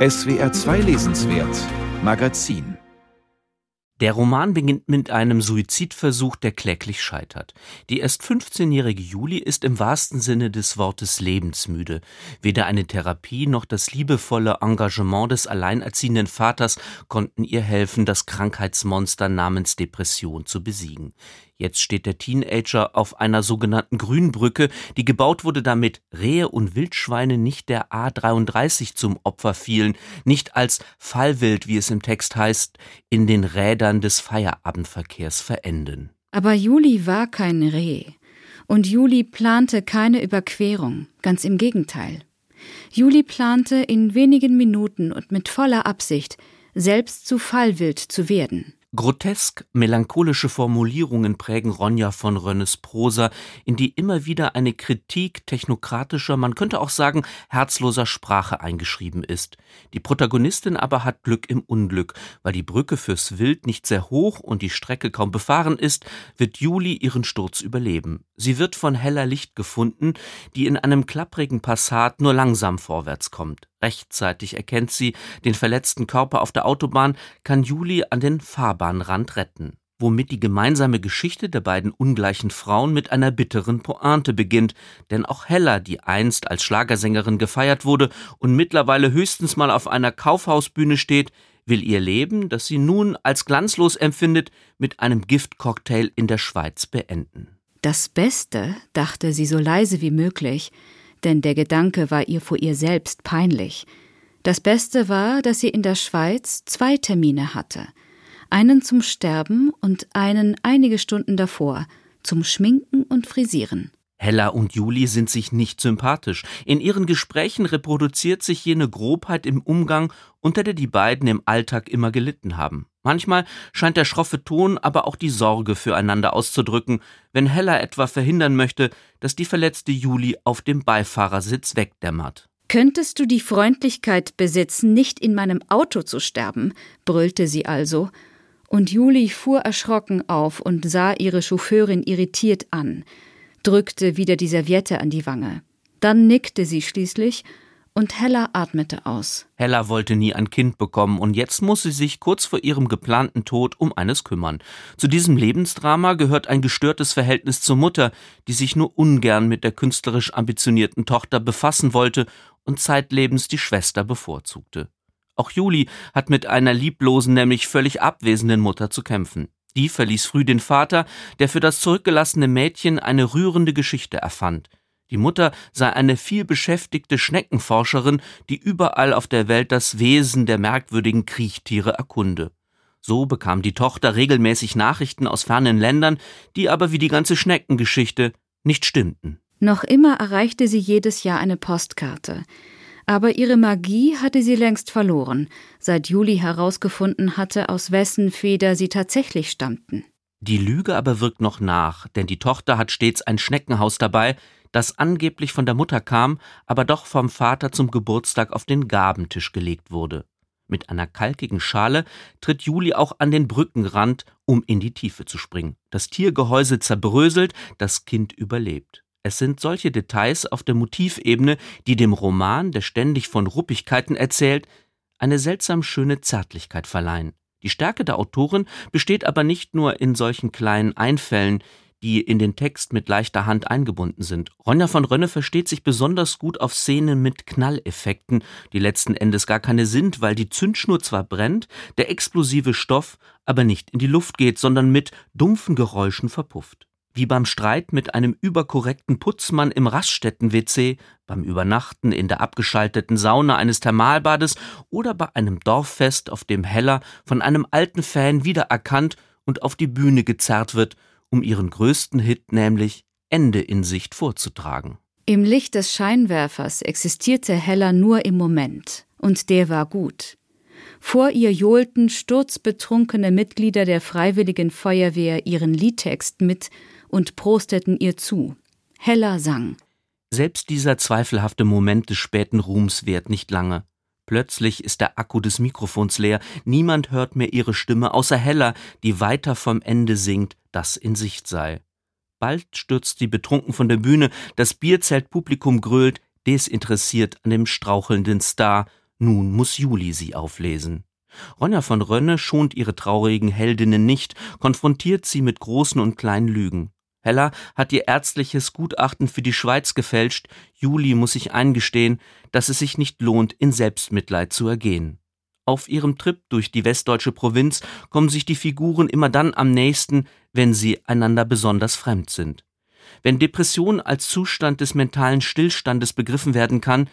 SWR 2 Lesenswert Magazin der Roman beginnt mit einem Suizidversuch, der kläglich scheitert. Die erst 15-jährige Juli ist im wahrsten Sinne des Wortes lebensmüde. Weder eine Therapie noch das liebevolle Engagement des alleinerziehenden Vaters konnten ihr helfen, das Krankheitsmonster namens Depression zu besiegen. Jetzt steht der Teenager auf einer sogenannten Grünbrücke, die gebaut wurde, damit Rehe und Wildschweine nicht der A33 zum Opfer fielen, nicht als Fallwild, wie es im Text heißt, in den Rädern des Feierabendverkehrs verenden. Aber Juli war kein Reh. Und Juli plante keine Überquerung, ganz im Gegenteil. Juli plante in wenigen Minuten und mit voller Absicht, selbst zu Fallwild zu werden. Grotesk melancholische Formulierungen prägen Ronja von Rönnes Prosa, in die immer wieder eine Kritik technokratischer, man könnte auch sagen herzloser Sprache eingeschrieben ist. Die Protagonistin aber hat Glück im Unglück, weil die Brücke fürs Wild nicht sehr hoch und die Strecke kaum befahren ist, wird Juli ihren Sturz überleben. Sie wird von heller Licht gefunden, die in einem klapprigen Passat nur langsam vorwärts kommt. Rechtzeitig erkennt sie den verletzten Körper auf der Autobahn, kann Juli an den Fahrbahnrand retten, womit die gemeinsame Geschichte der beiden ungleichen Frauen mit einer bitteren Pointe beginnt, denn auch Hella, die einst als Schlagersängerin gefeiert wurde und mittlerweile höchstens mal auf einer Kaufhausbühne steht, will ihr Leben, das sie nun als glanzlos empfindet, mit einem Giftcocktail in der Schweiz beenden. Das Beste, dachte sie so leise wie möglich, denn der Gedanke war ihr vor ihr selbst peinlich. Das Beste war, dass sie in der Schweiz zwei Termine hatte. Einen zum Sterben und einen einige Stunden davor, zum Schminken und Frisieren. Hella und Juli sind sich nicht sympathisch. In ihren Gesprächen reproduziert sich jene Grobheit im Umgang, unter der die beiden im Alltag immer gelitten haben. Manchmal scheint der schroffe Ton aber auch die Sorge füreinander auszudrücken, wenn Hella etwa verhindern möchte, dass die verletzte Juli auf dem Beifahrersitz wegdämmert. Könntest du die Freundlichkeit besitzen, nicht in meinem Auto zu sterben? brüllte sie also, und Juli fuhr erschrocken auf und sah ihre Chauffeurin irritiert an drückte wieder die Serviette an die Wange. Dann nickte sie schließlich und Hella atmete aus. Hella wollte nie ein Kind bekommen und jetzt muss sie sich kurz vor ihrem geplanten Tod um eines kümmern. Zu diesem Lebensdrama gehört ein gestörtes Verhältnis zur Mutter, die sich nur ungern mit der künstlerisch ambitionierten Tochter befassen wollte und zeitlebens die Schwester bevorzugte. Auch Juli hat mit einer lieblosen, nämlich völlig abwesenden Mutter zu kämpfen. Die verließ früh den Vater, der für das zurückgelassene Mädchen eine rührende Geschichte erfand. Die Mutter sei eine vielbeschäftigte Schneckenforscherin, die überall auf der Welt das Wesen der merkwürdigen Kriechtiere erkunde. So bekam die Tochter regelmäßig Nachrichten aus fernen Ländern, die aber wie die ganze Schneckengeschichte nicht stimmten. Noch immer erreichte sie jedes Jahr eine Postkarte. Aber ihre Magie hatte sie längst verloren, seit Juli herausgefunden hatte, aus wessen Feder sie tatsächlich stammten. Die Lüge aber wirkt noch nach, denn die Tochter hat stets ein Schneckenhaus dabei, das angeblich von der Mutter kam, aber doch vom Vater zum Geburtstag auf den Gabentisch gelegt wurde. Mit einer kalkigen Schale tritt Juli auch an den Brückenrand, um in die Tiefe zu springen. Das Tiergehäuse zerbröselt, das Kind überlebt. Es sind solche Details auf der Motivebene, die dem Roman, der ständig von Ruppigkeiten erzählt, eine seltsam schöne Zärtlichkeit verleihen. Die Stärke der Autorin besteht aber nicht nur in solchen kleinen Einfällen, die in den Text mit leichter Hand eingebunden sind. Ronja von Rönne versteht sich besonders gut auf Szenen mit Knalleffekten, die letzten Endes gar keine sind, weil die Zündschnur zwar brennt, der explosive Stoff aber nicht in die Luft geht, sondern mit dumpfen Geräuschen verpufft wie beim Streit mit einem überkorrekten Putzmann im Raststätten-WC, beim Übernachten in der abgeschalteten Sauna eines Thermalbades oder bei einem Dorffest, auf dem Heller von einem alten Fan wiedererkannt und auf die Bühne gezerrt wird, um ihren größten Hit, nämlich Ende in Sicht vorzutragen. Im Licht des Scheinwerfers existierte Heller nur im Moment, und der war gut. Vor ihr johlten sturzbetrunkene Mitglieder der Freiwilligen Feuerwehr ihren Liedtext mit und prosteten ihr zu. Hella sang. Selbst dieser zweifelhafte Moment des späten Ruhms währt nicht lange. Plötzlich ist der Akku des Mikrofons leer, niemand hört mehr ihre Stimme, außer Hella, die weiter vom Ende singt, das in Sicht sei. Bald stürzt sie betrunken von der Bühne, das Bierzeltpublikum grölt, desinteressiert an dem strauchelnden Star, Nun muss Juli sie auflesen. Ronja von Rönne schont ihre traurigen Heldinnen nicht, konfrontiert sie mit großen und kleinen Lügen. Hella hat ihr ärztliches Gutachten für die Schweiz gefälscht, Juli muss sich eingestehen, dass es sich nicht lohnt, in Selbstmitleid zu ergehen. Auf ihrem Trip durch die westdeutsche Provinz kommen sich die Figuren immer dann am nächsten, wenn sie einander besonders fremd sind. Wenn Depression als Zustand des mentalen Stillstandes begriffen werden kann,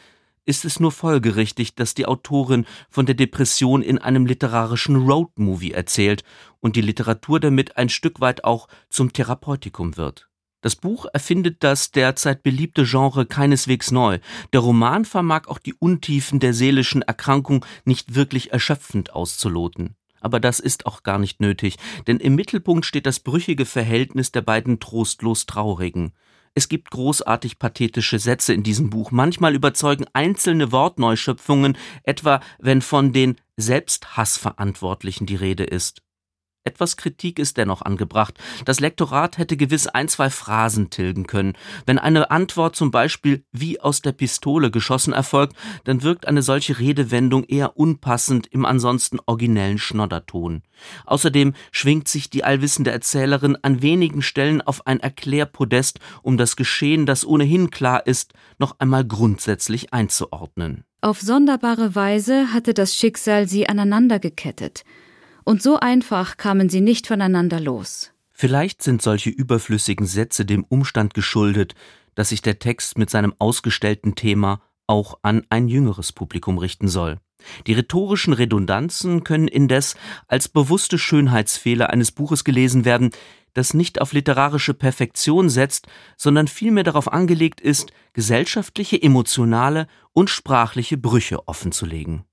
ist es nur folgerichtig, dass die Autorin von der Depression in einem literarischen Roadmovie erzählt und die Literatur damit ein Stück weit auch zum Therapeutikum wird. Das Buch erfindet das derzeit beliebte Genre keineswegs neu. Der Roman vermag auch die Untiefen der seelischen Erkrankung nicht wirklich erschöpfend auszuloten. Aber das ist auch gar nicht nötig, denn im Mittelpunkt steht das brüchige Verhältnis der beiden trostlos Traurigen. Es gibt großartig pathetische Sätze in diesem Buch. Manchmal überzeugen einzelne Wortneuschöpfungen, etwa wenn von den Selbsthassverantwortlichen die Rede ist. Etwas Kritik ist dennoch angebracht. Das Lektorat hätte gewiss ein, zwei Phrasen tilgen können. Wenn eine Antwort zum Beispiel wie aus der Pistole geschossen erfolgt, dann wirkt eine solche Redewendung eher unpassend im ansonsten originellen Schnodderton. Außerdem schwingt sich die allwissende Erzählerin an wenigen Stellen auf ein Erklärpodest, um das Geschehen, das ohnehin klar ist, noch einmal grundsätzlich einzuordnen. Auf sonderbare Weise hatte das Schicksal sie aneinandergekettet und so einfach kamen sie nicht voneinander los. Vielleicht sind solche überflüssigen Sätze dem Umstand geschuldet, dass sich der Text mit seinem ausgestellten Thema auch an ein jüngeres Publikum richten soll. Die rhetorischen Redundanzen können indes als bewusste Schönheitsfehler eines Buches gelesen werden, das nicht auf literarische Perfektion setzt, sondern vielmehr darauf angelegt ist, gesellschaftliche, emotionale und sprachliche Brüche offenzulegen.